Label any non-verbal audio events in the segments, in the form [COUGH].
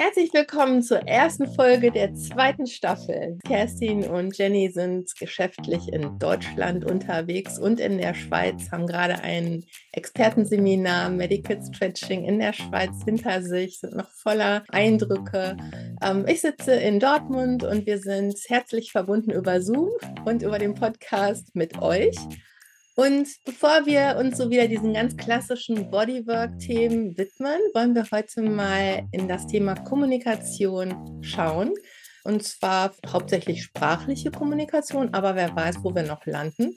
Herzlich willkommen zur ersten Folge der zweiten Staffel. Kerstin und Jenny sind geschäftlich in Deutschland unterwegs und in der Schweiz, haben gerade ein Expertenseminar Medical Stretching in der Schweiz hinter sich, sind noch voller Eindrücke. Ähm, ich sitze in Dortmund und wir sind herzlich verbunden über Zoom und über den Podcast mit euch. Und bevor wir uns so wieder diesen ganz klassischen Bodywork-Themen widmen, wollen wir heute mal in das Thema Kommunikation schauen. Und zwar hauptsächlich sprachliche Kommunikation, aber wer weiß, wo wir noch landen.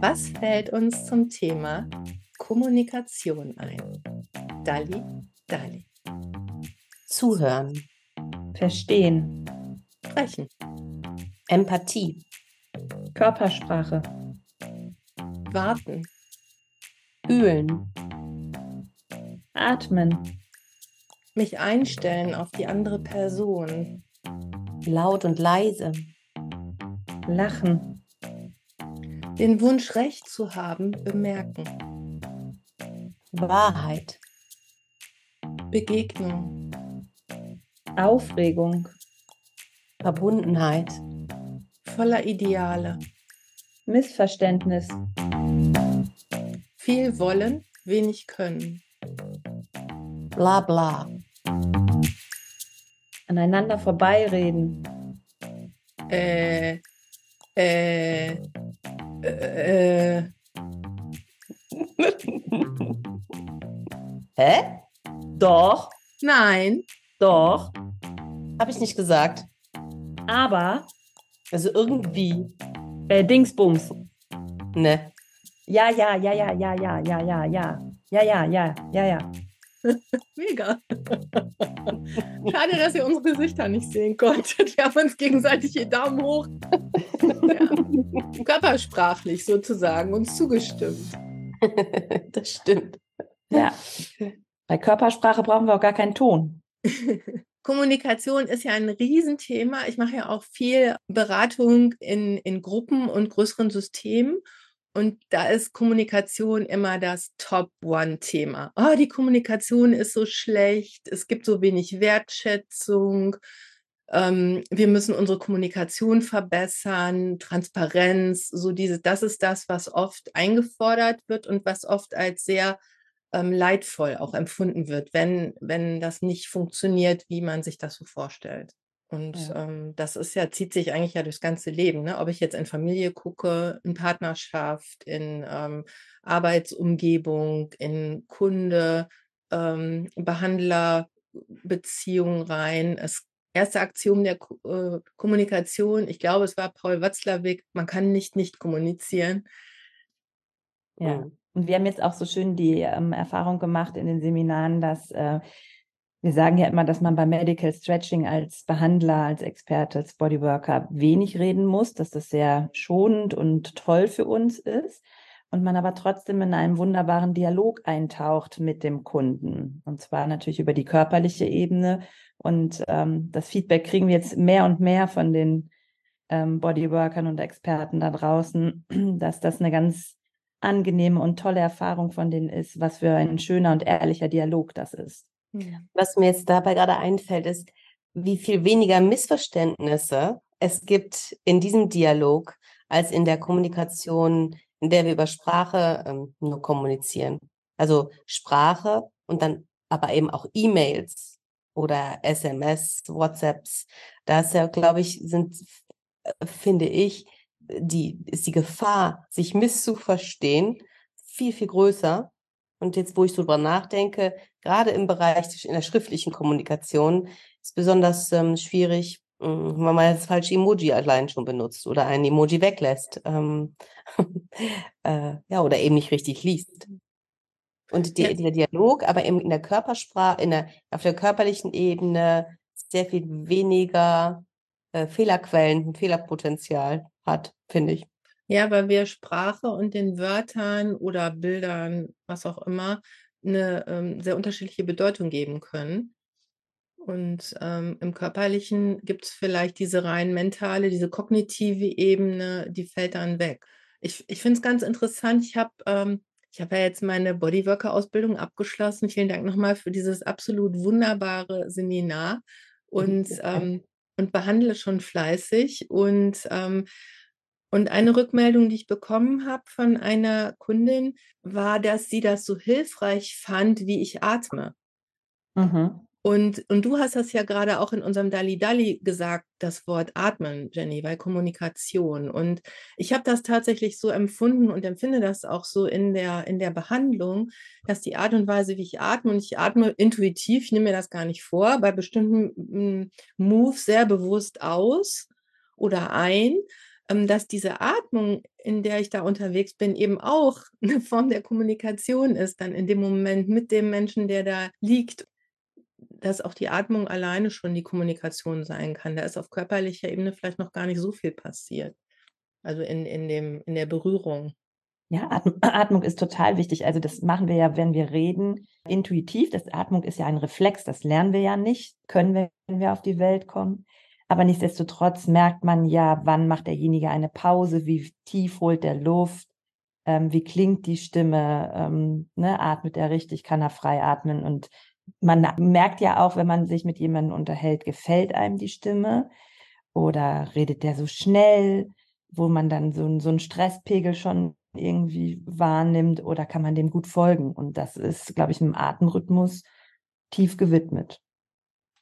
Was fällt uns zum Thema Kommunikation ein? Dali, Dali. Zuhören. Verstehen. Sprechen. Empathie. Körpersprache warten, fühlen, atmen, mich einstellen auf die andere Person, laut und leise, lachen, den Wunsch recht zu haben, bemerken, Wahrheit, Begegnung, Aufregung, Verbundenheit, voller Ideale, Missverständnis, viel wollen, wenig können. bla bla. Aneinander vorbeireden. Äh, äh, äh, Hä? Doch, nein, doch, Habe ich nicht gesagt. aber Also irgendwie. äh, Dingsbums. Ne. Ja, ja, ja, ja, ja, ja, ja, ja, ja. Ja, ja, ja, ja, ja. [LAUGHS] mega. Schade, dass ihr unsere Gesichter nicht sehen konntet. Wir haben uns gegenseitig die Daumen hoch. ja. Körpersprachlich sozusagen uns zugestimmt. [LAUGHS] das stimmt. Ja. Bei Körpersprache brauchen wir auch gar keinen Ton. [LAUGHS] Kommunikation ist ja ein Riesenthema. Ich mache ja auch viel Beratung in, in Gruppen und größeren Systemen. Und da ist Kommunikation immer das Top-One-Thema. Oh, die Kommunikation ist so schlecht, es gibt so wenig Wertschätzung, ähm, wir müssen unsere Kommunikation verbessern, Transparenz, so diese, das ist das, was oft eingefordert wird und was oft als sehr ähm, leidvoll auch empfunden wird, wenn, wenn das nicht funktioniert, wie man sich das so vorstellt. Und Ja. ähm, das ist ja, zieht sich eigentlich ja durchs ganze Leben, ne? Ob ich jetzt in Familie gucke, in Partnerschaft, in ähm, Arbeitsumgebung, in Kunde, ähm, Behandlerbeziehungen rein. Es, erste Aktion der äh, Kommunikation, ich glaube, es war Paul Watzlawick, man kann nicht nicht kommunizieren. Ja. Und wir haben jetzt auch so schön die ähm, Erfahrung gemacht in den Seminaren, dass äh, wir sagen ja immer, dass man beim Medical Stretching als Behandler, als Experte, als Bodyworker wenig reden muss, dass das sehr schonend und toll für uns ist und man aber trotzdem in einem wunderbaren Dialog eintaucht mit dem Kunden. Und zwar natürlich über die körperliche Ebene. Und ähm, das Feedback kriegen wir jetzt mehr und mehr von den ähm, Bodyworkern und Experten da draußen, [CLEARS THROAT] dass das eine ganz angenehme und tolle Erfahrung von denen ist, was für ein schöner und ehrlicher Dialog das ist. Was mir jetzt dabei gerade einfällt, ist, wie viel weniger Missverständnisse es gibt in diesem Dialog als in der Kommunikation, in der wir über Sprache ähm, nur kommunizieren. Also Sprache und dann aber eben auch E-Mails oder SMS, WhatsApps. Da ist ja, glaube ich, sind, äh, finde ich, die, ist die Gefahr, sich misszuverstehen, viel, viel größer. Und jetzt, wo ich so drüber nachdenke, gerade im Bereich in der schriftlichen Kommunikation ist besonders ähm, schwierig, mh, wenn man das falsche Emoji allein schon benutzt oder ein Emoji weglässt. Ähm, [LAUGHS] äh, ja, oder eben nicht richtig liest. Und die, der Dialog, aber eben in der Körpersprache, in der, auf der körperlichen Ebene sehr viel weniger äh, Fehlerquellen, Fehlerpotenzial hat, finde ich. Ja, weil wir Sprache und den Wörtern oder Bildern, was auch immer, eine ähm, sehr unterschiedliche Bedeutung geben können. Und ähm, im Körperlichen gibt es vielleicht diese rein mentale, diese kognitive Ebene, die fällt dann weg. Ich, ich finde es ganz interessant. Ich habe ähm, Ich habe ja jetzt meine Bodyworker-Ausbildung abgeschlossen. Vielen Dank nochmal für dieses absolut wunderbare Seminar [LAUGHS] und, ähm, und behandle schon fleißig. Und, ähm, und eine Rückmeldung, die ich bekommen habe von einer Kundin, war, dass sie das so hilfreich fand, wie ich atme. Mhm. Und, und du hast das ja gerade auch in unserem Dali Dali gesagt, das Wort Atmen, Jenny, weil Kommunikation. Und ich habe das tatsächlich so empfunden und empfinde das auch so in der, in der Behandlung, dass die Art und Weise, wie ich atme, und ich atme intuitiv, ich nehme mir das gar nicht vor, bei bestimmten hm, Moves sehr bewusst aus oder ein, dass diese Atmung, in der ich da unterwegs bin, eben auch [LAUGHS] eine Form der Kommunikation ist, dann in dem Moment mit dem Menschen, der da liegt dass auch die Atmung alleine schon die Kommunikation sein kann. Da ist auf körperlicher Ebene vielleicht noch gar nicht so viel passiert. Also in, in, dem, in der Berührung. Ja, [CLEARS THROAT] Atmung ist total wichtig. Also das machen wir ja, wenn wir reden, intuitiv. Das Atmung ist ja ein Reflex, das lernen wir ja nicht, können wir, wenn wir auf die Welt kommen. Aber nichtsdestotrotz merkt man ja, wann macht derjenige eine Pause, wie tief holt der Luft, ähm, wie klingt die Stimme, ähm, ne, atmet er richtig, kann er frei atmen und man merkt ja auch, wenn man sich mit jemandem unterhält, gefällt einem die Stimme oder redet der so schnell, wo man dann so, so einen Stresspegel schon irgendwie wahrnimmt oder kann man dem gut folgen. Und das ist, glaube ich, einem Atemrhythmus tief gewidmet.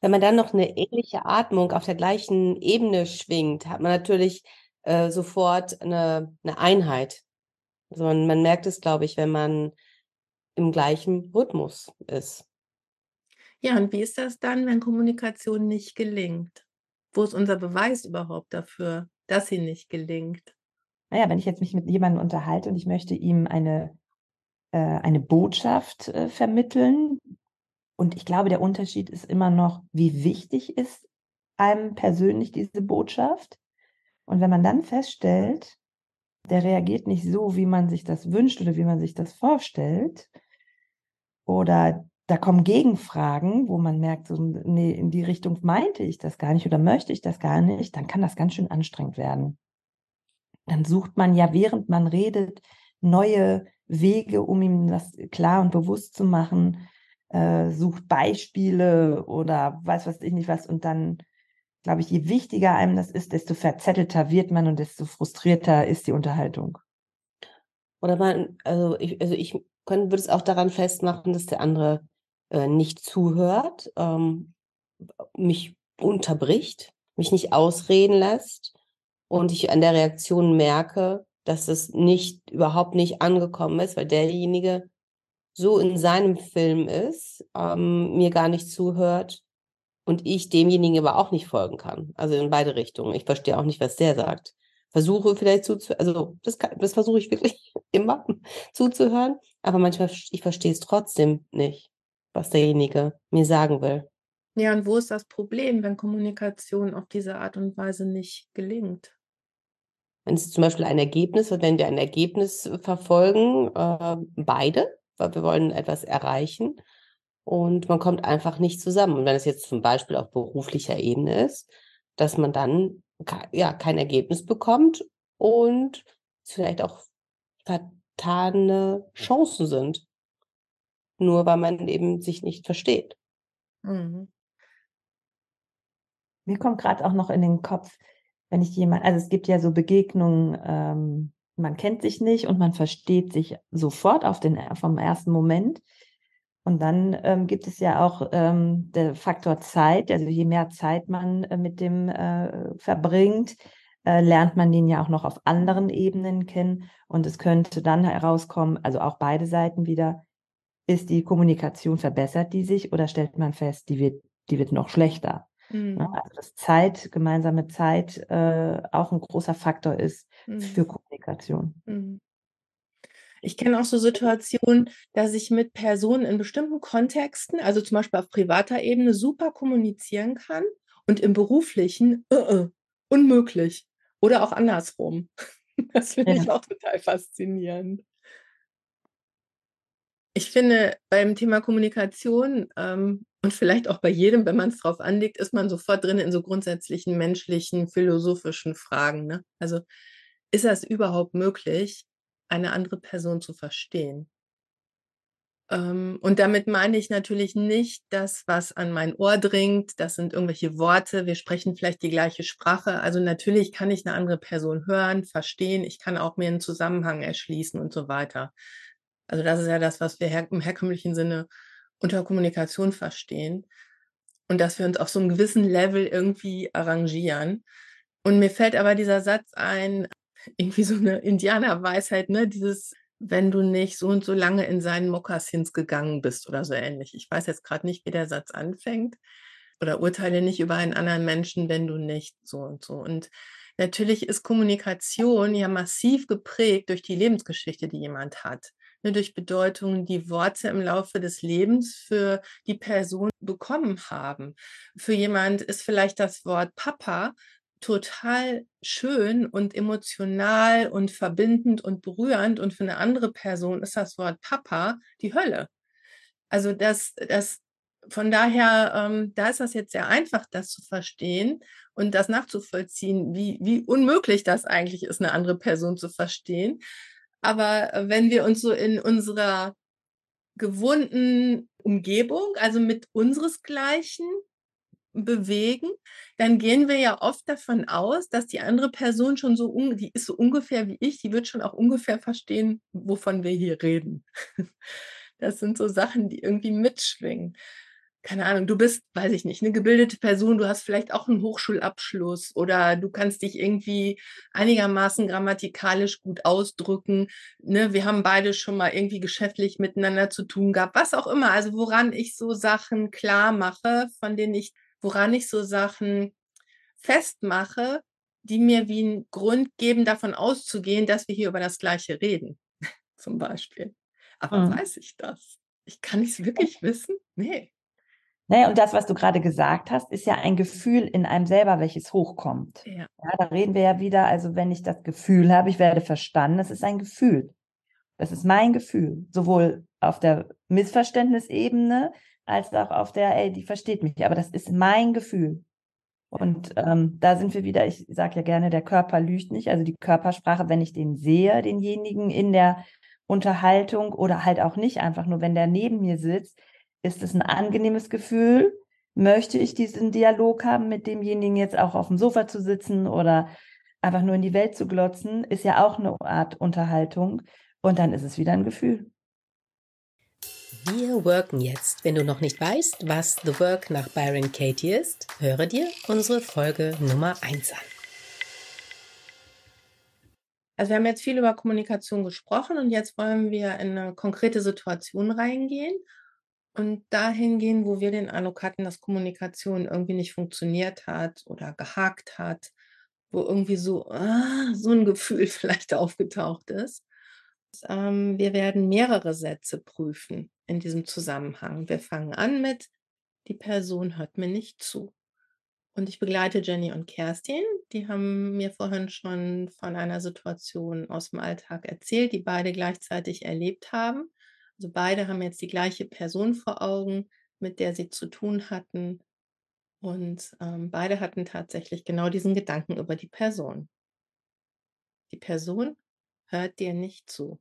Wenn man dann noch eine ähnliche Atmung auf der gleichen Ebene schwingt, hat man natürlich äh, sofort eine, eine Einheit. Also man, man merkt es, glaube ich, wenn man im gleichen Rhythmus ist. Ja, und wie ist das dann, wenn Kommunikation nicht gelingt? Wo ist unser Beweis überhaupt dafür, dass sie nicht gelingt? Naja, wenn ich jetzt mich mit jemandem unterhalte und ich möchte ihm eine, äh, eine Botschaft äh, vermitteln, und ich glaube, der Unterschied ist immer noch, wie wichtig ist einem persönlich diese Botschaft. Und wenn man dann feststellt, der reagiert nicht so, wie man sich das wünscht oder wie man sich das vorstellt, oder da kommen Gegenfragen, wo man merkt, so, nee, in die Richtung meinte ich das gar nicht oder möchte ich das gar nicht, dann kann das ganz schön anstrengend werden. Dann sucht man ja, während man redet, neue Wege, um ihm das klar und bewusst zu machen, äh, sucht Beispiele oder weiß was ich nicht was. Und dann, glaube ich, je wichtiger einem das ist, desto verzettelter wird man und desto frustrierter ist die Unterhaltung. Oder man, also ich, also ich würde es auch daran festmachen, dass der andere äh, nicht zuhört, ähm, mich unterbricht, mich nicht ausreden lässt und ich an der Reaktion merke, dass es nicht überhaupt nicht angekommen ist, weil derjenige so in seinem Film ist, ähm, mir gar nicht zuhört und ich demjenigen aber auch nicht folgen kann. Also in beide Richtungen. Ich verstehe auch nicht, was der sagt. Versuche vielleicht zuzuhören, also das, das versuche ich wirklich [LAUGHS] immer zuzuhören, aber manchmal, ich verstehe es trotzdem nicht was derjenige mir sagen will. Ja, und wo ist das Problem, wenn Kommunikation auf diese Art und Weise nicht gelingt? Wenn es zum Beispiel ein Ergebnis wenn wir ein Ergebnis verfolgen, äh, beide, weil wir wollen etwas erreichen und man kommt einfach nicht zusammen. Und wenn es jetzt zum Beispiel auf beruflicher Ebene ist, dass man dann ja kein Ergebnis bekommt und es vielleicht auch vertane Chancen sind nur weil man eben sich nicht versteht. Mhm. Mir kommt gerade auch noch in den Kopf, wenn ich jemand, also es gibt ja so Begegnungen, ähm, man kennt sich nicht und man versteht sich sofort auf den vom ersten Moment. Und dann ähm, gibt es ja auch ähm, der Faktor Zeit. Also je mehr Zeit man äh, mit dem äh, verbringt, äh, lernt man den ja auch noch auf anderen Ebenen kennen. Und es könnte dann herauskommen, also auch beide Seiten wieder, ist die Kommunikation, verbessert die sich oder stellt man fest, die wird, die wird noch schlechter? Mhm. Also dass Zeit, gemeinsame Zeit äh, auch ein großer Faktor ist mhm. für Kommunikation. Mhm. Ich kenne auch so Situationen, dass ich mit Personen in bestimmten Kontexten, also zum Beispiel auf privater Ebene, super kommunizieren kann und im beruflichen uh -uh, unmöglich. Oder auch andersrum. [LAUGHS] Das finde ja. ich auch total faszinierend. Ich finde, beim Thema Kommunikation ähm, und vielleicht auch bei jedem, wenn man es drauf anlegt, ist man sofort drin in so grundsätzlichen menschlichen, philosophischen Fragen. Ne? Also ist das überhaupt möglich, eine andere Person zu verstehen? Ähm, und damit meine ich natürlich nicht das, was an mein Ohr dringt. Das sind irgendwelche Worte. Wir sprechen vielleicht die gleiche Sprache. Also natürlich kann ich eine andere Person hören, verstehen. Ich kann auch mir einen Zusammenhang erschließen und so weiter. Also das ist ja das, was wir im herkömmlichen Sinne unter Kommunikation verstehen. Und dass wir uns auf so einem gewissen Level irgendwie arrangieren. Und mir fällt aber dieser Satz ein, irgendwie so eine Indianerweisheit, ne? Dieses wenn du nicht so und so lange in seinen Mokassins gegangen bist oder so ähnlich. Ich weiß jetzt gerade nicht, wie der Satz anfängt. Oder urteile nicht über einen anderen Menschen, wenn du nicht so und so. Und natürlich ist Kommunikation ja massiv geprägt durch die Lebensgeschichte, die jemand hat. Ne, durch Bedeutungen, die Worte im Laufe des Lebens für die Person bekommen haben. Für jemand ist vielleicht das Wort Papa total schön und emotional und verbindend und berührend und für eine andere Person ist das Wort Papa die Hölle. Also das, das von daher, ähm, da ist das jetzt sehr einfach, das zu verstehen und das nachzuvollziehen, wie, wie unmöglich das eigentlich ist, eine andere Person zu verstehen. Aber äh, wenn wir uns so in unserer gewohnten Umgebung, also mit unseresgleichen, bewegen, dann gehen wir ja oft davon aus, dass die andere Person schon so, die ist so ungefähr wie ich, die wird schon auch ungefähr verstehen, wovon wir hier reden. [LAUGHS] Das sind so Sachen, die irgendwie mitschwingen. Keine Ahnung, du bist, weiß ich nicht, eine gebildete Person, du hast vielleicht auch einen Hochschulabschluss oder du kannst dich irgendwie einigermaßen grammatikalisch gut ausdrücken. Ne, wir haben beide schon mal irgendwie geschäftlich miteinander zu tun gehabt, was auch immer. Also woran ich so Sachen klar mache, von denen ich woran ich so Sachen festmache, die mir wie einen Grund geben, davon auszugehen, dass wir hier über das Gleiche reden, [LAUGHS] zum Beispiel. Aber mhm. weiß ich das? Ich kann es wirklich wissen? Nee. Naja, und das, was du gerade gesagt hast, ist ja ein Gefühl in einem selber, welches hochkommt. Ja. ja. Da reden wir ja wieder, also wenn ich das Gefühl habe, ich werde verstanden, das ist ein Gefühl. Das ist mein Gefühl, sowohl auf der Missverständnisebene als auch auf der, ey, die versteht mich. Aber das ist mein Gefühl. Und ähm, da sind wir wieder, ich sage ja gerne, der Körper lügt nicht. Also die Körpersprache, wenn ich den sehe, denjenigen in der Unterhaltung oder halt auch nicht, einfach nur, wenn der neben mir sitzt, ist es ein angenehmes Gefühl. Möchte ich diesen Dialog haben, mit demjenigen jetzt auch auf dem Sofa zu sitzen oder einfach nur in die Welt zu glotzen, ist ja auch eine Art Unterhaltung. Und dann ist es wieder ein Gefühl. Wir worken jetzt. Wenn du noch nicht weißt, was The Work nach Byron Katie ist, höre dir unsere Folge Nummer 1 an. Also wir haben jetzt viel über Kommunikation gesprochen und jetzt wollen wir in eine konkrete Situation reingehen und dahin gehen, wo wir den Eindruck hatten, dass Kommunikation irgendwie nicht funktioniert hat oder gehakt hat, wo irgendwie so, ah, so ein Gefühl [LAUGHS] vielleicht aufgetaucht ist. Ähm, wir werden mehrere Sätze prüfen in diesem Zusammenhang. Wir fangen an mit, die Person hört mir nicht zu. Und ich begleite Jenny und Kerstin. Die haben mir vorhin schon von einer Situation aus dem Alltag erzählt, die beide gleichzeitig erlebt haben. Also beide haben jetzt die gleiche Person vor Augen, mit der sie zu tun hatten. Und ähm, beide hatten tatsächlich genau diesen Gedanken über die Person. Die Person hört dir nicht zu.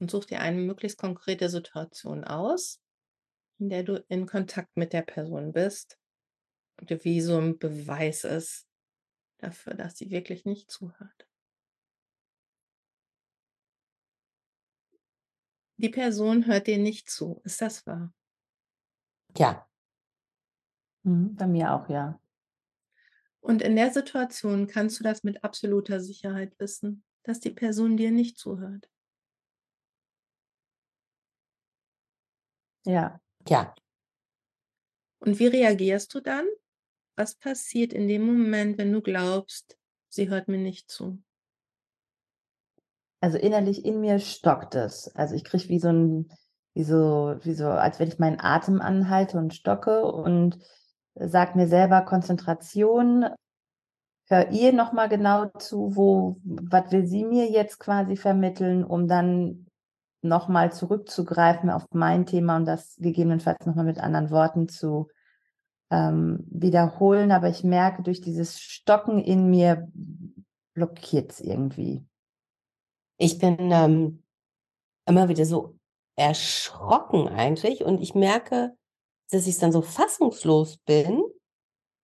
Und such dir eine möglichst konkrete Situation aus, in der du in Kontakt mit der Person bist, und wie so ein Beweis ist dafür, dass sie wirklich nicht zuhört. Die Person hört dir nicht zu. Ist das wahr? Ja. Mhm, bei mir auch, ja. Und in der Situation kannst du das mit absoluter Sicherheit wissen, dass die Person dir nicht zuhört. Ja. Ja. Und wie reagierst du dann? Was passiert in dem Moment, wenn du glaubst, sie hört mir nicht zu? Also innerlich in mir stockt es. Also ich kriege wie so ein, wie so, wie so, als wenn ich meinen Atem anhalte und stocke und sag mir selber Konzentration, hör ihr nochmal genau zu, wo, was will sie mir jetzt quasi vermitteln, um dann nochmal zurückzugreifen auf mein Thema und das gegebenenfalls nochmal mit anderen Worten zu ähm, wiederholen. Aber ich merke, durch dieses Stocken in mir blockiert es irgendwie. Ich bin ähm, immer wieder so erschrocken eigentlich. Und ich merke, dass ich dann so fassungslos bin,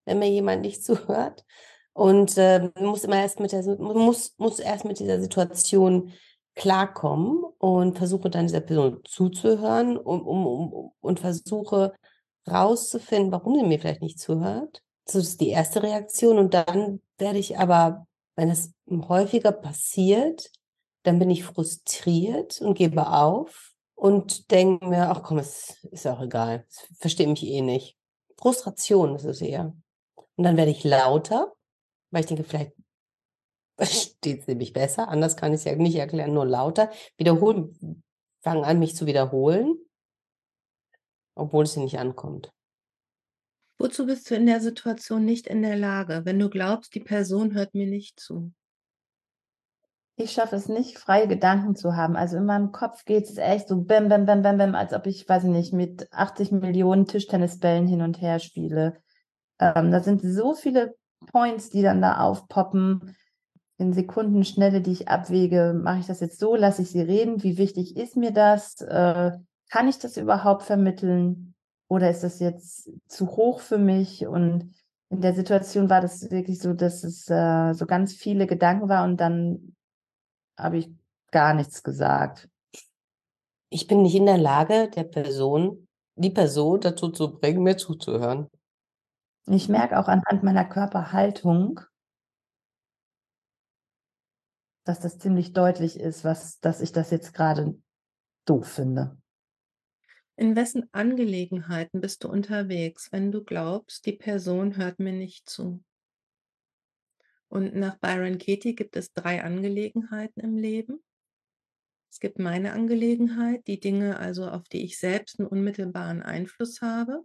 wenn mir jemand nicht [LAUGHS] zuhört. Und äh, muss immer erst mit der muss, muss erst mit dieser Situation klarkommen und versuche dann dieser Person zuzuhören um, um, um, und versuche rauszufinden, warum sie mir vielleicht nicht zuhört. Das ist die erste Reaktion. Und dann werde ich aber, wenn es häufiger passiert, dann bin ich frustriert und gebe auf und denke mir, ach komm, es ist auch egal, es versteht mich eh nicht. Frustration ist es eher. Und dann werde ich lauter, weil ich denke, vielleicht versteht sie mich besser. Anders kann ich es ja nicht erklären, nur lauter. Wiederholen, fangen an, mich zu wiederholen, obwohl es nicht ankommt. Wozu bist du in der Situation nicht in der Lage, wenn du glaubst, die Person hört mir nicht zu? Ich schaffe es nicht, freie Gedanken zu haben. Also in meinem Kopf geht es echt so bam, bam, bam, bam, bam, als ob ich, weiß ich nicht, mit 80 Millionen Tischtennisbällen hin und her spiele. Ähm, da sind so viele Points, die dann da aufpoppen. In Sekundenschnelle, die ich abwäge, mache ich das jetzt so, lasse ich sie reden, wie wichtig ist mir das? Äh, kann ich das überhaupt vermitteln? Oder ist das jetzt zu hoch für mich? Und in der Situation war das wirklich so, dass es äh, so ganz viele Gedanken war und dann habe ich gar nichts gesagt. Ich bin nicht in der Lage, der Person, die Person dazu zu bringen, mir zuzuhören. Ich merke auch anhand meiner Körperhaltung, dass das ziemlich deutlich ist, was, dass ich das jetzt gerade doof finde. In wessen Angelegenheiten bist du unterwegs, wenn du glaubst, die Person hört mir nicht zu? Und nach Byron Katie gibt es drei Angelegenheiten im Leben. Es gibt meine Angelegenheit, die Dinge also, auf die ich selbst einen unmittelbaren Einfluss habe.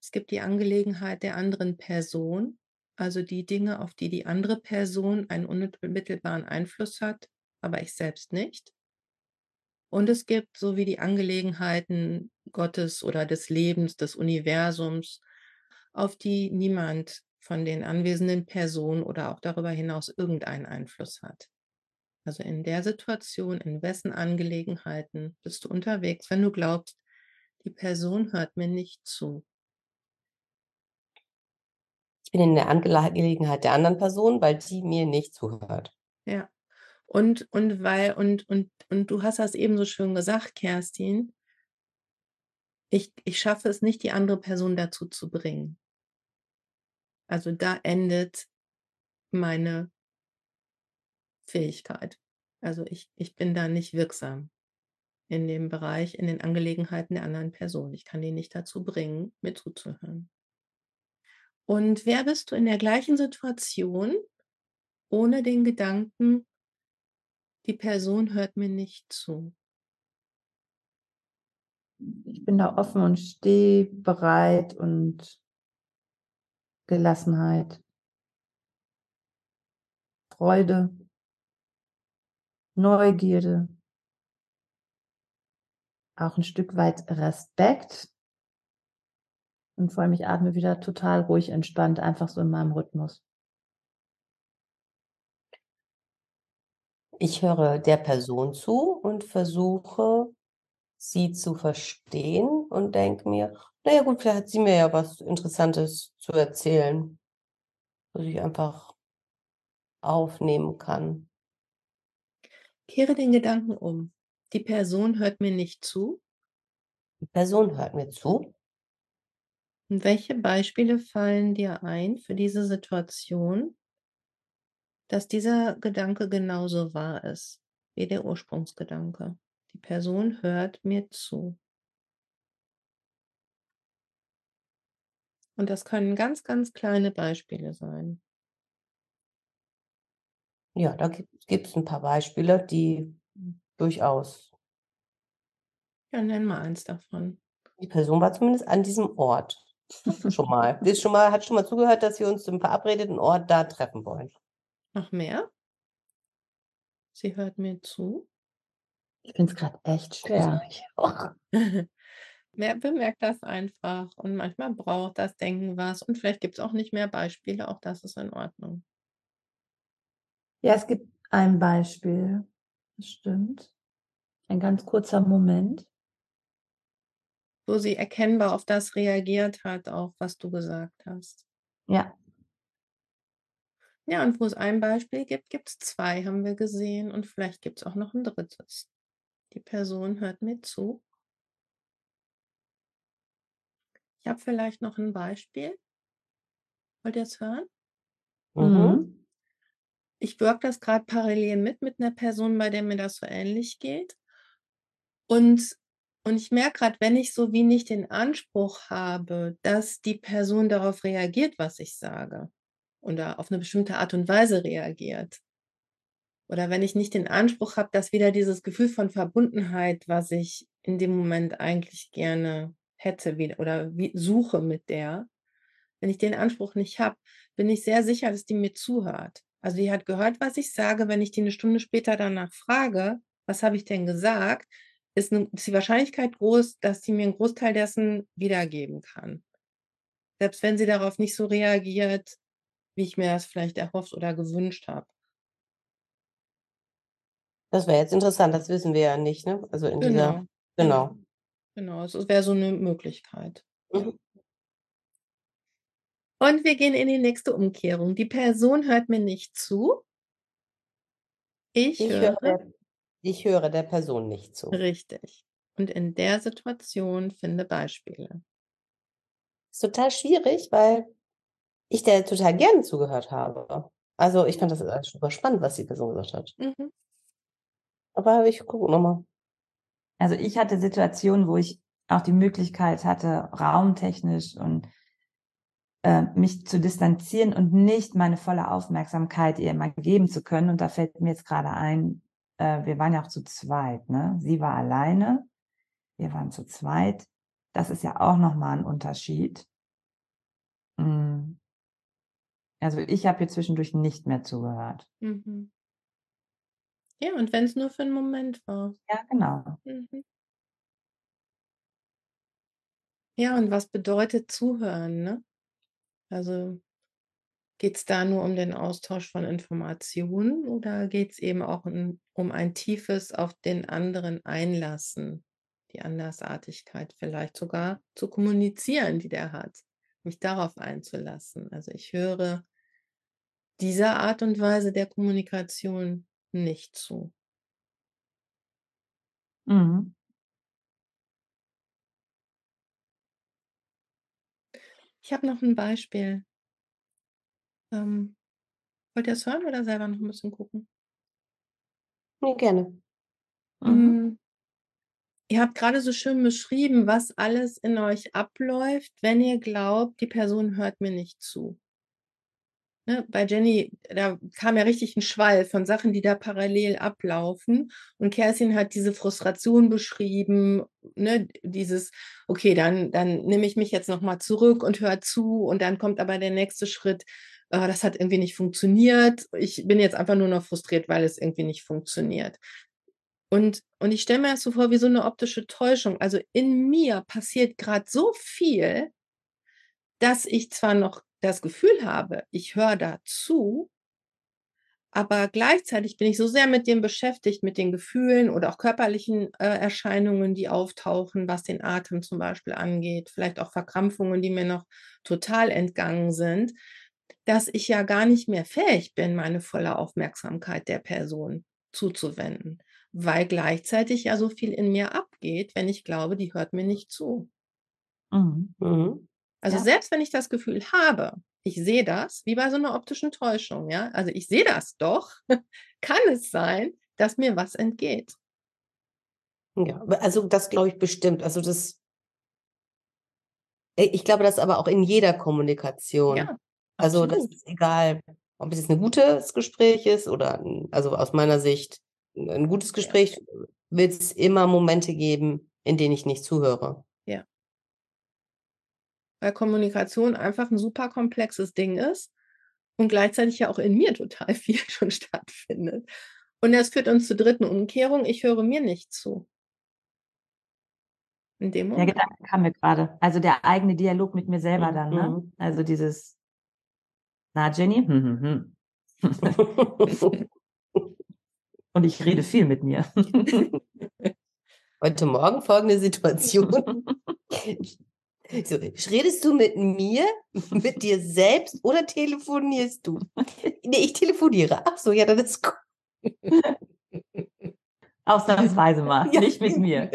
Es gibt die Angelegenheit der anderen Person, also die Dinge, auf die die andere Person einen unmittelbaren Einfluss hat, aber ich selbst nicht. Und es gibt so wie die Angelegenheiten Gottes oder des Lebens, des Universums, auf die niemand von den anwesenden Personen oder auch darüber hinaus irgendeinen Einfluss hat. Also in der Situation, in wessen Angelegenheiten bist du unterwegs, wenn du glaubst, die Person hört mir nicht zu. Ich bin in der Angelegenheit der anderen Person, weil sie mir nicht zuhört. Ja. Und, und weil, und, und, und du hast das eben so schön gesagt, Kerstin, ich, ich schaffe es nicht, die andere Person dazu zu bringen. Also da endet meine Fähigkeit. Also ich, ich bin da nicht wirksam in dem Bereich, in den Angelegenheiten der anderen Person. Ich kann die nicht dazu bringen, mir zuzuhören. Und wer bist du in der gleichen Situation, ohne den Gedanken, die Person hört mir nicht zu? Ich bin da offen und stehe bereit und Gelassenheit, Freude, Neugierde, auch ein Stück weit Respekt. Und vor allem, ich atme wieder total ruhig, entspannt, einfach so in meinem Rhythmus. Ich höre der Person zu und versuche, sie zu verstehen und denke mir, naja gut, vielleicht hat sie mir ja was Interessantes zu erzählen, was ich einfach aufnehmen kann. Kehre den Gedanken um. Die Person hört mir nicht zu. Die Person hört mir zu. Und welche Beispiele fallen dir ein für diese Situation, dass dieser Gedanke genauso wahr ist wie der Ursprungsgedanke? Die Person hört mir zu. Und das können ganz, ganz kleine Beispiele sein. Ja, da gibt es ein paar Beispiele, die durchaus. Ja, nenn mal eins davon. Die Person war zumindest an diesem Ort. Schon mal. Sie ist schon mal, hat schon mal zugehört, dass wir uns zum verabredeten Ort da treffen wollen. Noch mehr? Sie hört mir zu. Ich finde es gerade echt schwer. [LAUGHS] Wer bemerkt das einfach und manchmal braucht das Denken was und vielleicht gibt es auch nicht mehr Beispiele, auch das ist in Ordnung. Ja, es gibt ein Beispiel, das stimmt. Ein ganz kurzer Moment. Wo sie erkennbar auf das reagiert hat, auch was du gesagt hast. Ja. Ja, und wo es ein Beispiel gibt, gibt es zwei, haben wir gesehen. Und vielleicht gibt es auch noch ein drittes. Die Person hört mir zu. Ich habe vielleicht noch ein Beispiel. Wollt ihr es hören? Mhm. Ich wirke das gerade parallel mit, mit einer Person, bei der mir das so ähnlich geht. Und, und ich merke gerade, wenn ich so wie nicht den Anspruch habe, dass die Person darauf reagiert, was ich sage, oder auf eine bestimmte Art und Weise reagiert, oder wenn ich nicht den Anspruch habe, dass wieder dieses Gefühl von Verbundenheit, was ich in dem Moment eigentlich gerne hätte oder suche mit der, wenn ich den Anspruch nicht habe, bin ich sehr sicher, dass die mir zuhört. Also die hat gehört, was ich sage. Wenn ich die eine Stunde später danach frage, was habe ich denn gesagt, ist, eine, ist die Wahrscheinlichkeit groß, dass sie mir einen Großteil dessen wiedergeben kann. Selbst wenn sie darauf nicht so reagiert, wie ich mir das vielleicht erhofft oder gewünscht habe. Das wäre jetzt interessant, das wissen wir ja nicht, ne? Also in dieser, Genau. genau. Genau, es wäre so eine Möglichkeit. Mhm. Und wir gehen in die nächste Umkehrung. Die Person hört mir nicht zu. Ich, Ich höre. höre, ich höre der Person nicht zu. Richtig. Und in der Situation finde Beispiele. Ist total schwierig, weil ich der total gerne zugehört habe. Also ich fand das alles super spannend, was die Person gesagt hat. Mhm. Aber ich gucke nochmal. Also ich hatte Situationen, wo ich auch die Möglichkeit hatte, raumtechnisch und äh, mich zu distanzieren und nicht meine volle Aufmerksamkeit ihr immer geben zu können. Und da fällt mir jetzt gerade ein, äh, wir waren ja auch zu zweit, ne? Sie war alleine, wir waren zu zweit. Das ist ja auch nochmal ein Unterschied. Mm. Also ich habe hier zwischendurch nicht mehr zugehört. Mhm. Ja, und wenn es nur für einen Moment war. Ja, genau. Mhm. Ja, und was bedeutet zuhören, ne? Also geht es da nur um den Austausch von Informationen oder geht es eben auch um, um ein tiefes auf den anderen einlassen, die Andersartigkeit vielleicht sogar zu kommunizieren, die der hat, mich darauf einzulassen. Also ich höre dieser Art und Weise der Kommunikation nicht zu. Mhm. Ich habe noch ein Beispiel. Ähm, wollt ihr es hören oder selber noch ein bisschen gucken? Nee, gerne. Mhm. Mm, Ihr habt gerade so schön beschrieben, was alles in euch abläuft, wenn ihr glaubt, die Person hört mir nicht zu. Ne, bei Jenny, da kam ja richtig ein Schwall von Sachen, die da parallel ablaufen. Und Kerstin hat diese Frustration beschrieben, ne, dieses, okay, dann, dann nehme ich mich jetzt nochmal zurück und höre zu. Und dann kommt aber der nächste Schritt, äh, das hat irgendwie nicht funktioniert. Ich bin jetzt einfach nur noch frustriert, weil es irgendwie nicht funktioniert. Und, und ich stelle mir das so vor wie so eine optische Täuschung. Also in mir passiert gerade so viel, dass ich zwar noch das Gefühl habe, ich höre dazu, aber gleichzeitig bin ich so sehr mit dem beschäftigt, mit den Gefühlen oder auch körperlichen äh, Erscheinungen, die auftauchen, was den Atem zum Beispiel angeht, vielleicht auch Verkrampfungen, die mir noch total entgangen sind, dass ich ja gar nicht mehr fähig bin, meine volle Aufmerksamkeit der Person zuzuwenden, weil gleichzeitig ja so viel in mir abgeht, wenn ich glaube, die hört mir nicht zu. Mhm. Mhm. Also Ja. selbst wenn ich das Gefühl habe, ich sehe das, wie bei so einer optischen Täuschung, ja, also ich sehe das doch, [LAUGHS] kann es sein, dass mir was entgeht. Ja, also das glaube ich bestimmt. Also das, ich glaube, das aber auch in jeder Kommunikation. Ja, Also das ist egal, ob es jetzt ein gutes Gespräch ist oder ein, also aus meiner Sicht ein gutes Gespräch, wird es immer Momente geben, in denen ich nicht zuhöre. Weil Kommunikation einfach ein super komplexes Ding ist und gleichzeitig ja auch in mir [LAUGHS] total viel schon stattfindet. Und das führt uns zur dritten Umkehrung. Ich höre mir nicht zu. In dem Der Moment. Gedanke kam mir gerade. Also der eigene Dialog mit mir selber Mhm, dann, ne? mhm. Also dieses, na Jenny, hm, hm, hm. [LAUGHS] und ich rede viel mit mir. [LAUGHS] Heute Morgen folgende Situation. So, redest du mit mir, mit dir selbst oder telefonierst du? [LAUGHS] Nee, ich telefoniere. Ach so, ja, dann ist gut. Ausnahmsweise mal, ja. nicht mit mir.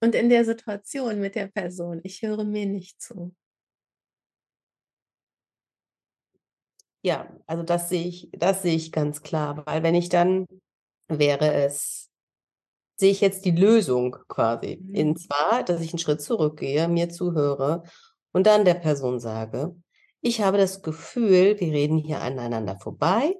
Und in der Situation mit der Person, ich höre mir nicht zu. Ja, also das sehe ich, das sehe ich ganz klar, weil wenn ich dann wäre es sehe ich jetzt die Lösung quasi. Mhm. In zwar, dass ich einen Schritt zurückgehe, mir zuhöre und dann der Person sage, ich habe das Gefühl, wir reden hier aneinander vorbei.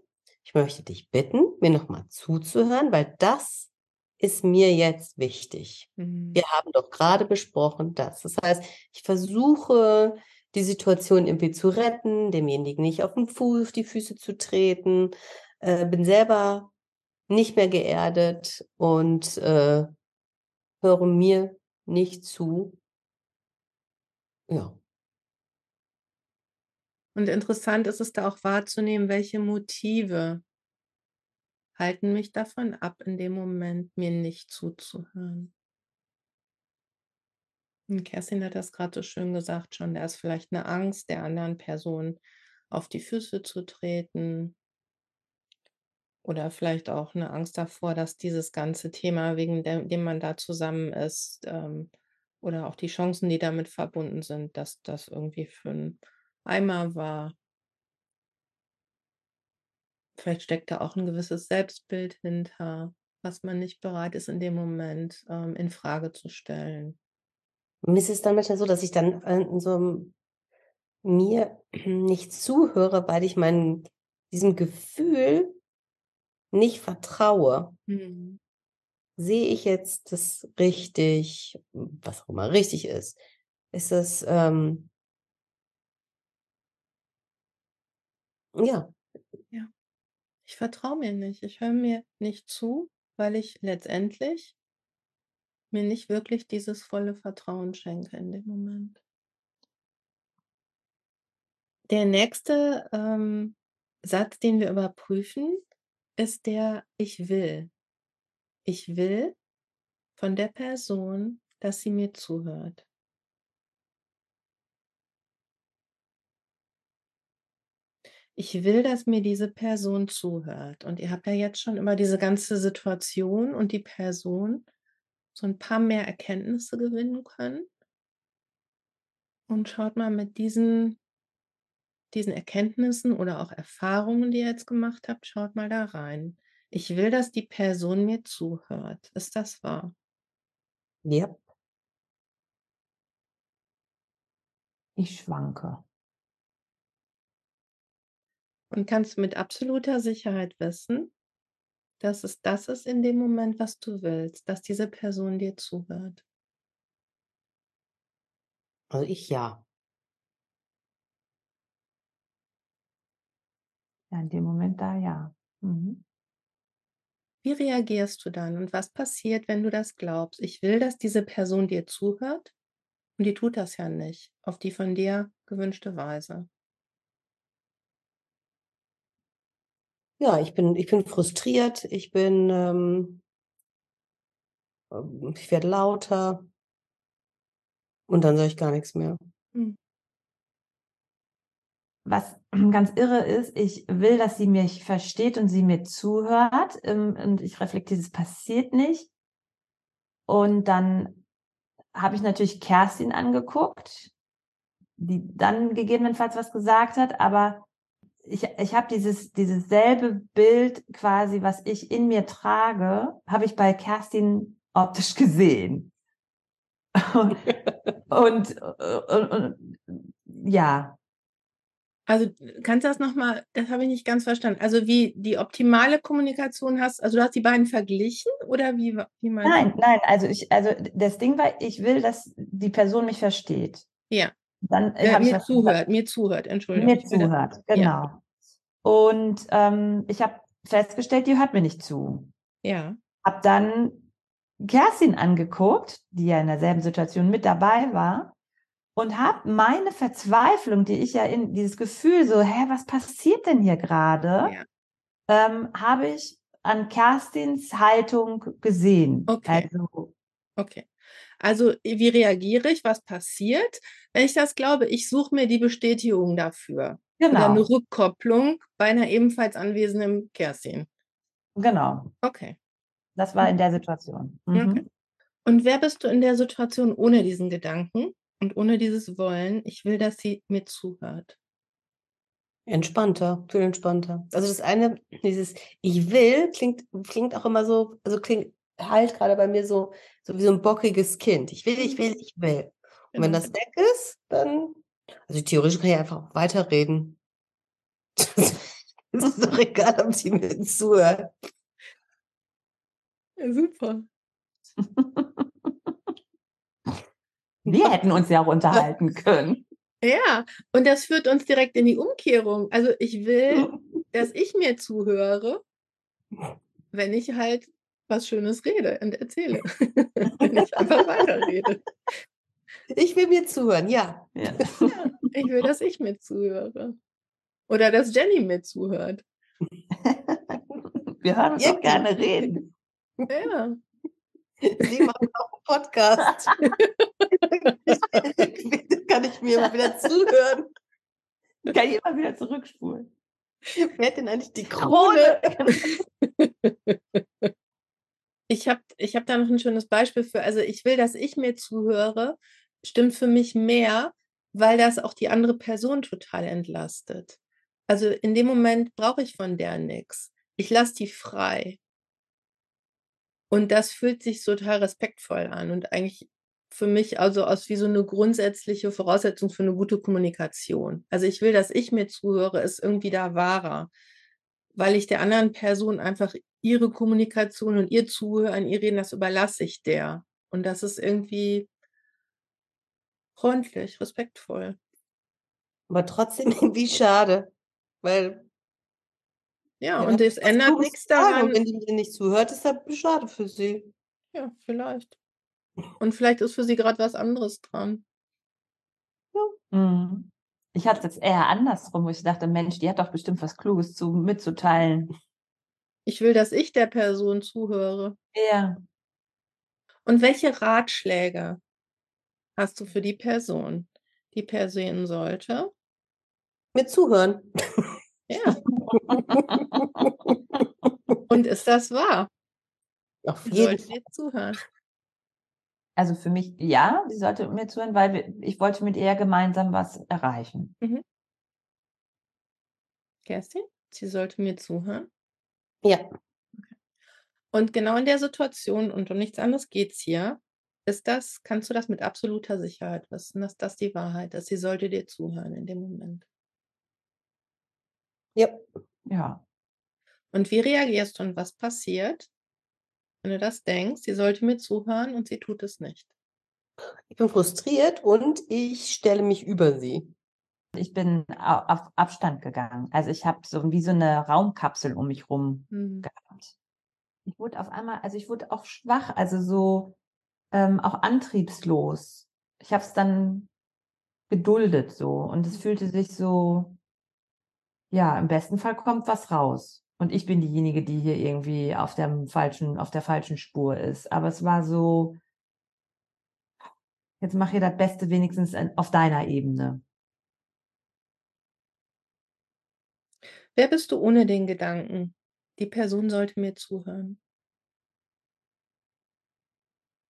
Ich möchte dich bitten, mir nochmal zuzuhören, weil das ist mir jetzt wichtig. Mhm. Wir haben doch gerade besprochen das. Das heißt, ich versuche, die Situation irgendwie zu retten, demjenigen nicht auf den Fuß, die Füße zu treten, äh, bin selber nicht mehr geerdet und äh, höre mir nicht zu. Ja. Und interessant ist es da auch wahrzunehmen, welche Motive halten mich davon ab, in dem Moment mir nicht zuzuhören. Und Kerstin hat das gerade so schön gesagt schon, da ist vielleicht eine Angst der anderen Person auf die Füße zu treten, oder vielleicht auch eine Angst davor, dass dieses ganze Thema, wegen dem man da zusammen ist, ähm, oder auch die Chancen, die damit verbunden sind, dass das irgendwie für 'n Eimer war. Vielleicht steckt da auch ein gewisses Selbstbild hinter, was man nicht bereit ist, in dem Moment, ähm, in Frage zu stellen. Mir ist es dann manchmal so, dass ich dann, äh, in so 'm mir [CLEARS THROAT] nicht zuhöre, weil ich mein diesem Gefühl nicht vertraue, mhm. sehe ich jetzt das richtig, was auch immer richtig ist? Ist es, ähm ja. Ja. Ich vertraue mir nicht. Ich höre mir nicht zu, weil ich letztendlich mir nicht wirklich dieses volle Vertrauen schenke in dem Moment. Der nächste ähm, Satz, den wir überprüfen, ist der Ich will. Ich will von der Person, dass sie mir zuhört. Ich will, dass mir diese Person zuhört. Und ihr habt ja jetzt schon über diese ganze Situation und die Person so ein paar mehr Erkenntnisse gewinnen können. Und schaut mal mit diesen diesen Erkenntnissen oder auch Erfahrungen, die ihr jetzt gemacht habt, schaut mal da rein. Ich will, dass die Person mir zuhört. Ist das wahr? Ja. Ich schwanke. Und kannst du mit absoluter Sicherheit wissen, dass es das ist in dem Moment, was du willst, dass diese Person dir zuhört? Also ich ja. Ja, in dem Moment da ja. Mhm. Wie reagierst du dann und was passiert, wenn du das glaubst? Ich will, dass diese Person dir zuhört und die tut das ja nicht auf die von dir gewünschte Weise. Ja, ich bin, ich bin frustriert, ich bin, ähm, ähm ich werde lauter und dann sage ich gar nichts mehr. Mhm was [CLEARS THROAT] ganz irre ist, ich will, dass sie mich versteht und sie mir zuhört. Ähm, und ich reflektiere, es passiert nicht. Und dann habe ich natürlich Kerstin angeguckt, die dann gegebenenfalls was gesagt hat, aber ich, ich habe dieses, dieses selbe Bild quasi, was ich in mir trage, habe ich bei Kerstin optisch gesehen. [LAUGHS] und, und, und, und ja, also, kannst du das noch mal das habe ich nicht ganz verstanden. Also, wie die optimale Kommunikation hast also, du hast die beiden verglichen oder wie wie meinst Nein, nein, also ich also das Ding war, ich will, dass die Person mich versteht. Ja. Dann äh, mir zuhört, mir zuhört, Entschuldigung. Mir zuhört, genau. Ja. Und ähm, ich habe festgestellt, die hört mir nicht zu. Ja. Hab dann Kerstin angeguckt, die ja in derselben Situation mit dabei war und habe meine Verzweiflung, die ich ja in dieses Gefühl so, hä, was passiert denn hier gerade, ja. ähm, habe ich an Kerstins Haltung gesehen. Okay. Also, Okay. Also, wie reagiere ich? Was passiert, wenn ich das glaube? Ich suche mir die Bestätigung dafür. Oder eine genau, Rückkopplung bei einer ebenfalls anwesenden Kerstin. genau. Okay. Das war in der Situation. Okay. Mhm. Und wer bist du in der Situation ohne diesen Gedanken und ohne dieses Wollen? Ich will, dass sie mir zuhört. Entspannter, viel entspannter. Also das eine, dieses Ich will, klingt, klingt auch immer so, also klingt halt gerade bei mir so, so wie so ein bockiges Kind. Ich will, ich will, ich will. Und wenn Genau. das weg ist, dann, also theoretisch kann ich einfach weiterreden. [LAUGHS] Es ist doch [LAUGHS] egal, ob sie mir zuhört. Ja, super. [LAUGHS] Wir hätten uns ja auch unterhalten können. Ja, und das führt uns direkt in die Umkehrung. Also ich will, dass ich mir zuhöre, wenn ich halt was Schönes rede und erzähle. [LAUGHS] wenn ich einfach weiterrede. Ich will mir zuhören, ja. Ja. [LAUGHS] Ja, ich will, dass ich mir zuhöre. Oder dass Jenny mir zuhört. Wir hören uns Ja, doch gerne reden. Ja. [LAUGHS] Sie machen auch einen Podcast. kann ich mir mal wieder zuhören. Kann ich immer wieder zurückspulen. Wer hat denn eigentlich die Krone? Ich habe ich hab da noch ein schönes Beispiel für. Also ich will, dass ich mir zuhöre, stimmt für mich mehr, weil das auch die andere Person total entlastet. Also in dem Moment brauche ich von der nichts. Ich lasse die frei. Und das fühlt sich total respektvoll an und eigentlich für mich also aus wie so eine grundsätzliche Voraussetzung für eine gute Kommunikation. Also ich will, dass ich mir zuhöre, ist irgendwie da wahrer, weil ich der anderen Person einfach ihre Kommunikation und ihr Zuhören, ihr Reden, das überlasse ich der. Und das ist irgendwie freundlich, respektvoll. Aber trotzdem [LAUGHS] irgendwie schade. Weil Ja, ja, und es ändert nichts sagen. Und daran. wenn die mir nicht zuhört, ist das schade für sie. Ja, vielleicht. Und vielleicht ist für sie gerade was anderes dran. Mhm. Ich hatte es jetzt eher andersrum, wo ich dachte, Mensch, die hat doch bestimmt was Kluges zu mitzuteilen. Ich will, dass ich der Person zuhöre. Ja. Und welche Ratschläge hast du für die Person, die Person sollte? Mir zuhören. Ja. Und ist das wahr? Auf Sie jeden sollte Fall. dir zuhören. Also für mich, ja, sie sollte mir zuhören, weil wir, ich wollte mit ihr gemeinsam was erreichen. Kerstin, sie sollte mir zuhören. Ja. Und genau in der Situation, und um nichts anderes geht es hier, ist das, kannst du das mit absoluter Sicherheit wissen, dass das die Wahrheit ist. Sie sollte dir zuhören in dem Moment. Ja. Ja. Und wie reagierst du und was passiert, wenn du das denkst, sie sollte mir zuhören und sie tut es nicht? Ich bin frustriert und ich stelle mich über sie. Ich bin au- auf Abstand gegangen. Also ich habe so wie so eine Raumkapsel um mich rum Hm. gehabt. Ich wurde auf einmal, also ich wurde auch schwach, also so ähm, auch antriebslos. Ich habe es dann geduldet so und es fühlte sich so, ja, im besten Fall kommt was raus. Und ich bin diejenige, die hier irgendwie auf dem falschen, auf der falschen Spur ist. Aber es war so, jetzt mach hier das Beste wenigstens auf deiner Ebene. Wer bist du ohne den Gedanken? Die Person sollte mir zuhören.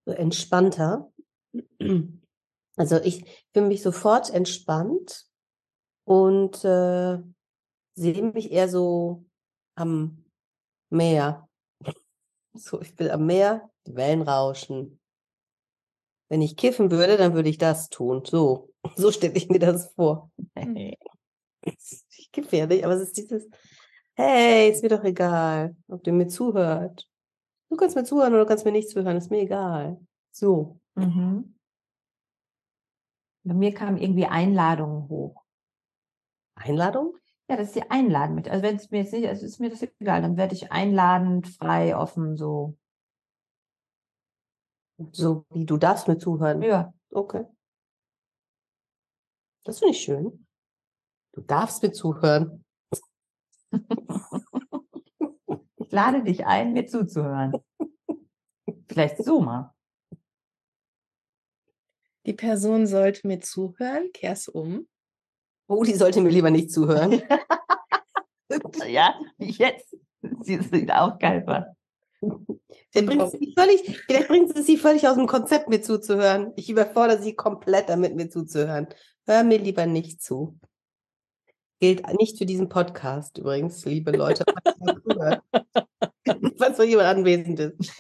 So entspannter. Also ich fühle mich sofort entspannt und äh, sehe mich eher so am Meer. [LAUGHS] So, ich will am Meer, die Wellen rauschen. Wenn ich kiffen würde, dann würde ich das tun. So, [LAUGHS] so stelle ich mir das vor. [LAUGHS] Ich kiffe ja nicht, aber es ist dieses, hey, ist mir doch egal, ob du mir zuhört. Du kannst mir zuhören oder du kannst mir nicht zuhören, ist mir egal. So. Mhm. Bei mir kamen irgendwie Einladungen hoch. Einladung? Ja, das ist die Einladung mit. Also wenn es mir jetzt nicht, also ist mir das egal, dann werde ich einladend, frei, offen, so. So wie du darfst mir zuhören. Ja, Okay. Das finde ich schön. Du darfst mir zuhören. [LAUGHS] Ich lade dich ein, mir zuzuhören. Vielleicht so mal. Die Person sollte mir zuhören, kehr's um. Oh, die sollte mir lieber nicht zuhören. [LAUGHS] ja, jetzt. Sie sieht auch geil. Vielleicht bringt, sie völlig, vielleicht bringt es sie völlig aus dem Konzept, mir zuzuhören. Ich überfordere sie komplett damit, mir zuzuhören. Hör mir lieber nicht zu. Gilt nicht für diesen Podcast übrigens, liebe Leute. Was [LAUGHS] für jemand anwesend ist.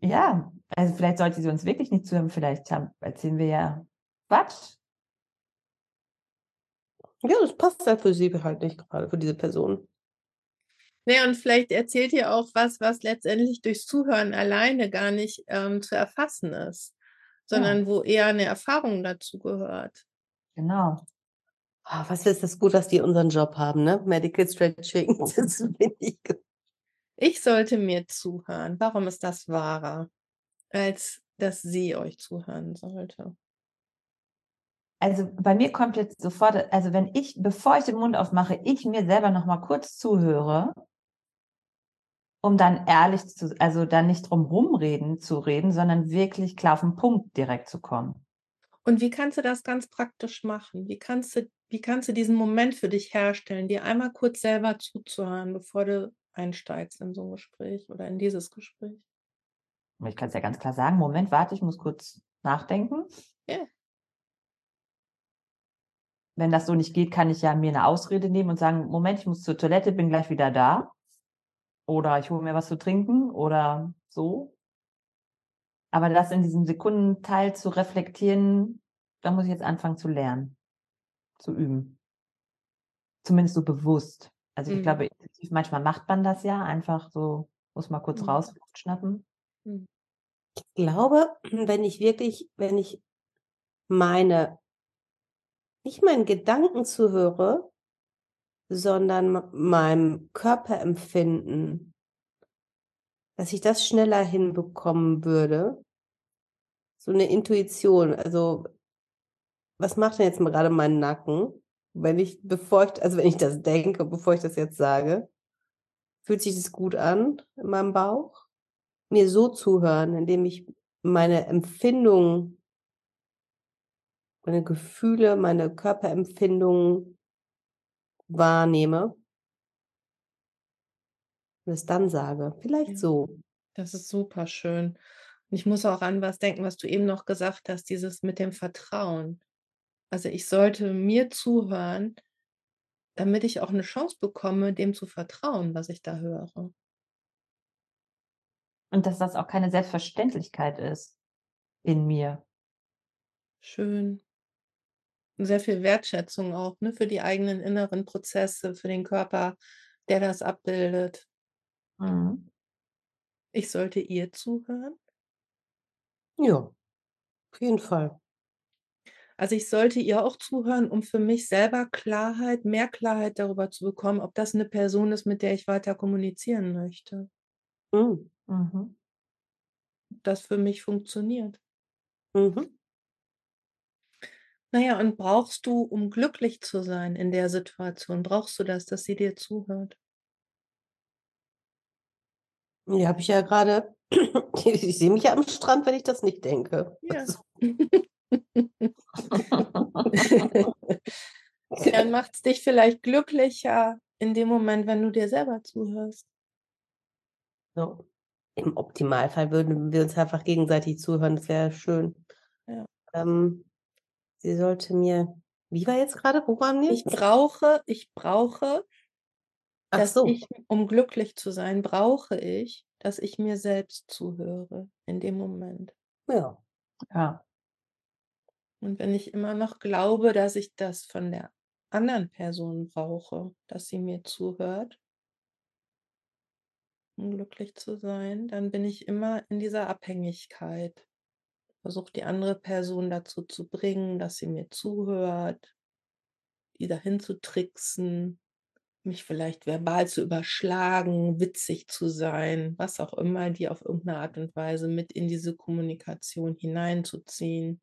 Ja, also vielleicht sollte sie uns wirklich nicht zuhören. Vielleicht haben, erzählen wir ja Quatsch. Ja, das passt halt für sie halt nicht gerade, für diese Person. Nee, und vielleicht erzählt ihr auch was, was letztendlich durchs Zuhören alleine gar nicht ähm, zu erfassen ist, sondern ja. wo eher eine Erfahrung dazu gehört. Genau. Oh, was ist das gut, dass die unseren Job haben, ne? Medical Stretching. [LAUGHS] Das ich. ich sollte mir zuhören. Warum ist das wahrer, als dass sie euch zuhören sollte? Also bei mir kommt jetzt sofort, also wenn ich, bevor ich den Mund aufmache, ich mir selber noch mal kurz zuhöre, um dann ehrlich zu, also dann nicht drum rumreden zu reden, sondern wirklich klar auf den Punkt direkt zu kommen. Und wie kannst du das ganz praktisch machen? Wie kannst du, wie kannst du diesen Moment für dich herstellen, dir einmal kurz selber zuzuhören, bevor du einsteigst in so ein Gespräch oder in dieses Gespräch? Ich kann es ja ganz klar sagen, Moment, warte, ich muss kurz nachdenken. Ja wenn das so nicht geht, kann ich ja mir eine Ausrede nehmen und sagen, Moment, ich muss zur Toilette, bin gleich wieder da. Oder ich hole mir was zu trinken oder so. Aber das in diesem Sekundenteil zu reflektieren, da muss ich jetzt anfangen zu lernen, zu üben. Zumindest so bewusst. Also ich mhm. glaube, manchmal macht man das ja einfach so, muss mal kurz mhm. rausschnappen. Mhm. Ich glaube, [CLEARS THROAT] wenn ich wirklich, wenn ich meine nicht meinen Gedanken zuhöre, sondern meinem Körperempfinden, dass ich das schneller hinbekommen würde. So eine Intuition. Also, was macht denn jetzt gerade mein Nacken? Wenn ich, bevor ich, also wenn ich das denke, bevor ich das jetzt sage, fühlt sich das gut an in meinem Bauch? Mir so zuhören, indem ich meine Empfindungen meine Gefühle, meine Körperempfindungen wahrnehme und es dann sage. Vielleicht ja. so. Das ist super schön. Und ich muss auch an was denken, was du eben noch gesagt hast, dieses mit dem Vertrauen. Also ich sollte mir zuhören, damit ich auch eine Chance bekomme, dem zu vertrauen, was ich da höre. Und dass das auch keine Selbstverständlichkeit ist in mir. Schön sehr viel Wertschätzung auch ne, für die eigenen inneren Prozesse, für den Körper, der das abbildet. Mhm. Ich sollte ihr zuhören? Ja, auf jeden Fall. Also ich sollte ihr auch zuhören, um für mich selber Klarheit, mehr Klarheit darüber zu bekommen, ob das eine Person ist, mit der ich weiter kommunizieren möchte. Mhm. Mhm. Das für mich funktioniert. Mhm. Naja, und brauchst du, um glücklich zu sein in der Situation, brauchst du das, dass sie dir zuhört? Ja, habe ich ja gerade, [CLEARS THROAT] ich sehe mich ja am Strand, wenn ich das nicht denke. Ja. Also. [LAUGHS] Dann [LAUGHS] macht es dich vielleicht glücklicher in dem Moment, wenn du dir selber zuhörst. So. Im Optimalfall würden wir uns einfach gegenseitig zuhören, das wäre schön. Ja. Ähm, Sie sollte mir, wie war jetzt gerade, wo waren wir? Ich brauche, ich brauche, Ach dass so. ich, um glücklich zu sein, brauche ich, dass ich mir selbst zuhöre in dem Moment. Ja. Ja. Und wenn ich immer noch glaube, dass ich das von der anderen Person brauche, dass sie mir zuhört, um glücklich zu sein, dann bin ich immer in dieser Abhängigkeit versuche die andere Person dazu zu bringen, dass sie mir zuhört, die dahin zu tricksen, mich vielleicht verbal zu überschlagen, witzig zu sein, was auch immer, die auf irgendeine Art und Weise mit in diese Kommunikation hineinzuziehen.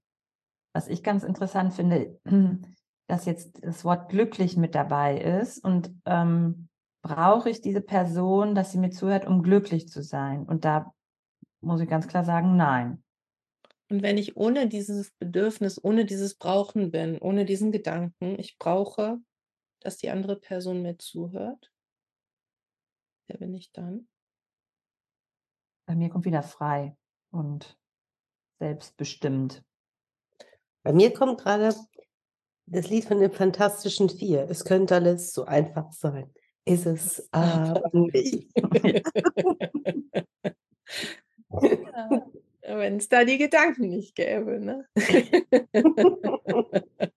Was ich ganz interessant finde, [CLEARS THROAT] dass jetzt das Wort glücklich mit dabei ist und ähm, brauche ich diese Person, dass sie mir zuhört, um glücklich zu sein? Und da muss ich ganz klar sagen, nein. Und wenn ich ohne dieses Bedürfnis, ohne dieses Brauchen bin, ohne diesen Gedanken, ich brauche, dass die andere Person mir zuhört, wer bin ich dann? Bei mir kommt wieder frei und selbstbestimmt. Bei mir kommt gerade das Lied von den Fantastischen Vier. Es könnte alles so einfach sein. Ist es aber nicht. [LAUGHS] [LAUGHS] Ja, Wenn es da die Gedanken nicht gäbe. Ne? [LAUGHS]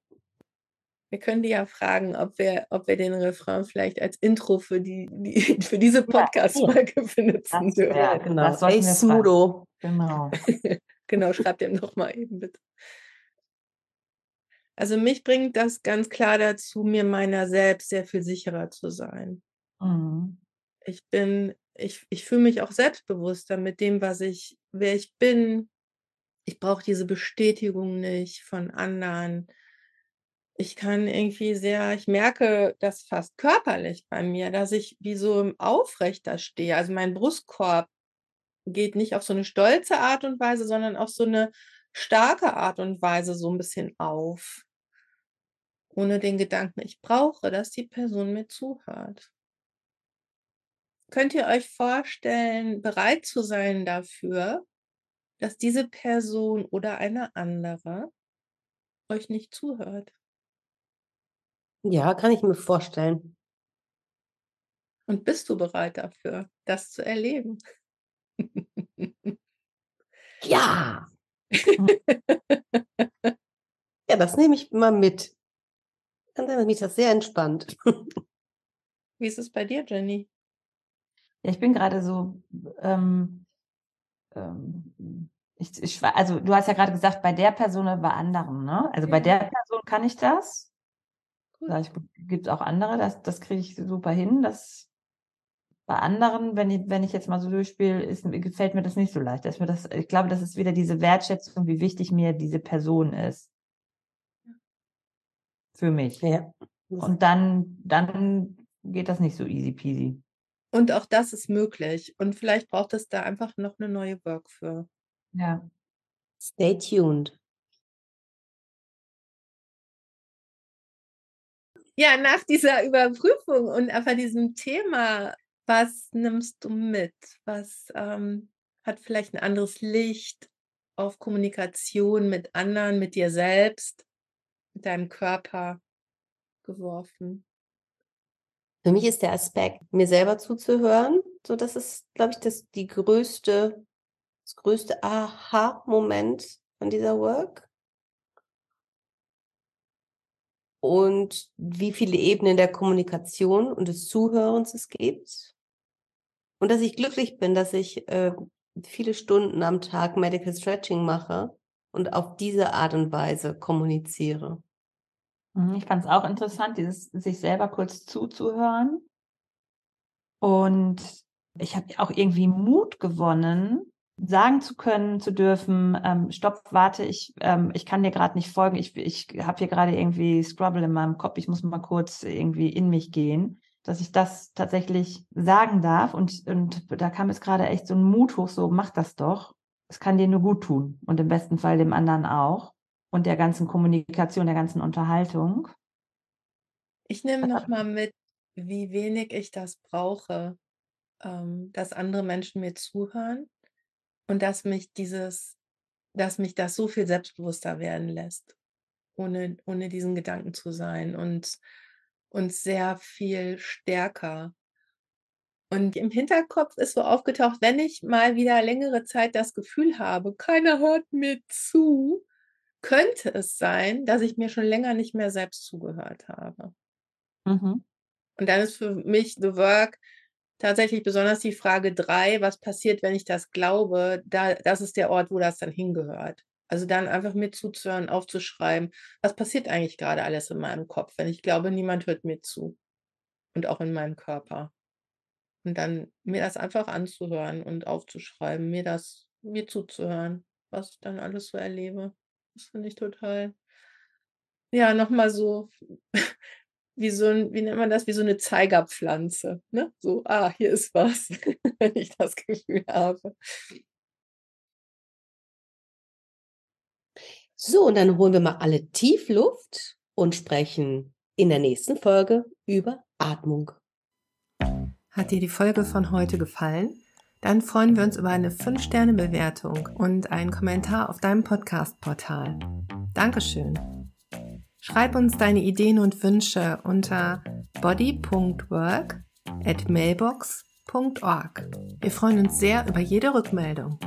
wir können die ja fragen, ob wir, ob wir den Refrain vielleicht als Intro für, die, die für diese Podcast-Folge benutzen dürfen. Ja, genau. Das hey, Smudo. Genau. [LAUGHS] genau, schreibt ihm nochmal eben bitte. Also mich bringt das ganz klar dazu, mir meiner selbst sehr viel sicherer zu sein. Mhm. Ich bin, ich, ich fühle mich auch selbstbewusster mit dem, was ich, wer ich bin. Ich brauche diese Bestätigung nicht von anderen. Ich kann irgendwie sehr, ich merke das fast körperlich bei mir, dass ich wie so aufrechter stehe. Also mein Brustkorb geht nicht auf so eine stolze Art und Weise, sondern auf so eine starke Art und Weise so ein bisschen auf. Ohne den Gedanken, ich brauche, dass die Person mir zuhört. Könnt ihr euch vorstellen, bereit zu sein dafür, dass diese Person oder eine andere euch nicht zuhört? Ja, kann ich mir vorstellen. Und bist du bereit dafür, das zu erleben? [LAUGHS] Ja. [LAUGHS] ja, das nehme ich mal mit. Dann ist mich das sehr entspannt. Wie ist es bei dir, Jenny? Ja, ich bin gerade so, ähm, ähm, ich, ich, also du hast ja gerade gesagt, bei der Person oder bei anderen, ne? Also ja. bei der Person kann ich das. Vielleicht gibt es auch andere, das, das kriege ich super hin. Das bei anderen, wenn ich, wenn ich jetzt mal so durchspiele, ist, gefällt mir das nicht so leicht. Dass mir das, ich glaube, das ist wieder diese Wertschätzung, wie wichtig mir diese Person ist. Für mich. Ja. Und dann, dann geht das nicht so easy peasy. Und auch das ist möglich. Und vielleicht braucht es da einfach noch eine neue Work für. Ja. Stay tuned. Ja, nach dieser Überprüfung und einfach diesem Thema, was nimmst du mit? Was ähm, hat vielleicht ein anderes Licht auf Kommunikation mit anderen, mit dir selbst, mit deinem Körper geworfen? Für mich ist der Aspekt, mir selber zuzuhören, so das ist, glaube ich, das die größte, das größte Aha-Moment von dieser Work. Und wie viele Ebenen der Kommunikation und des Zuhörens es gibt. Und dass ich glücklich bin, dass ich äh, viele Stunden am Tag Medical Stretching mache und auf diese Art und Weise kommuniziere. Mhm, ich fand es auch interessant, dieses sich selber kurz zuzuhören. Und ich habe auch irgendwie Mut gewonnen, sagen zu können, zu dürfen, ähm, stopp, warte, ich, ähm, ich kann dir gerade nicht folgen, ich, ich habe hier gerade irgendwie Scrubble in meinem Kopf, ich muss mal kurz irgendwie in mich gehen, dass ich das tatsächlich sagen darf. Und, und da kam es gerade echt so ein Mut hoch, so mach das doch. Es kann dir nur gut tun und im besten Fall dem anderen auch und der ganzen Kommunikation, der ganzen Unterhaltung. Ich nehme nochmal mit, wie wenig ich das brauche, ähm, dass andere Menschen mir zuhören und dass mich dieses, dass mich das so viel selbstbewusster werden lässt, ohne, ohne diesen Gedanken zu sein und, und sehr viel stärker. Und im Hinterkopf ist so aufgetaucht, wenn ich mal wieder längere Zeit das Gefühl habe, keiner hört mir zu, könnte es sein, dass ich mir schon länger nicht mehr selbst zugehört habe. Mhm. Und dann ist für mich The Work tatsächlich besonders die Frage drei, was passiert, wenn ich das glaube, da, das ist der Ort, wo das dann hingehört. Also dann einfach mir zuzuhören, aufzuschreiben, was passiert eigentlich gerade alles in meinem Kopf, wenn ich glaube, niemand hört mir zu. Und auch in meinem Körper. Und dann mir das einfach anzuhören und aufzuschreiben, mir das, mir zuzuhören, was ich dann alles so erlebe. Das finde ich total, ja, nochmal so [LAUGHS] wie so ein, wie nennt man das, wie so eine Zeigerpflanze. Ne? So, ah, hier ist was, [LAUGHS] wenn ich das Gefühl habe. So, und dann holen wir mal alle tief Luft und sprechen in der nächsten Folge über Atmung. Hat dir die Folge von heute gefallen? dann freuen wir uns über eine 5-Sterne-Bewertung und einen Kommentar auf deinem Podcast-Portal. Dankeschön. Schreib uns deine Ideen und Wünsche unter body.work at mailbox.org. Wir freuen uns sehr über jede Rückmeldung.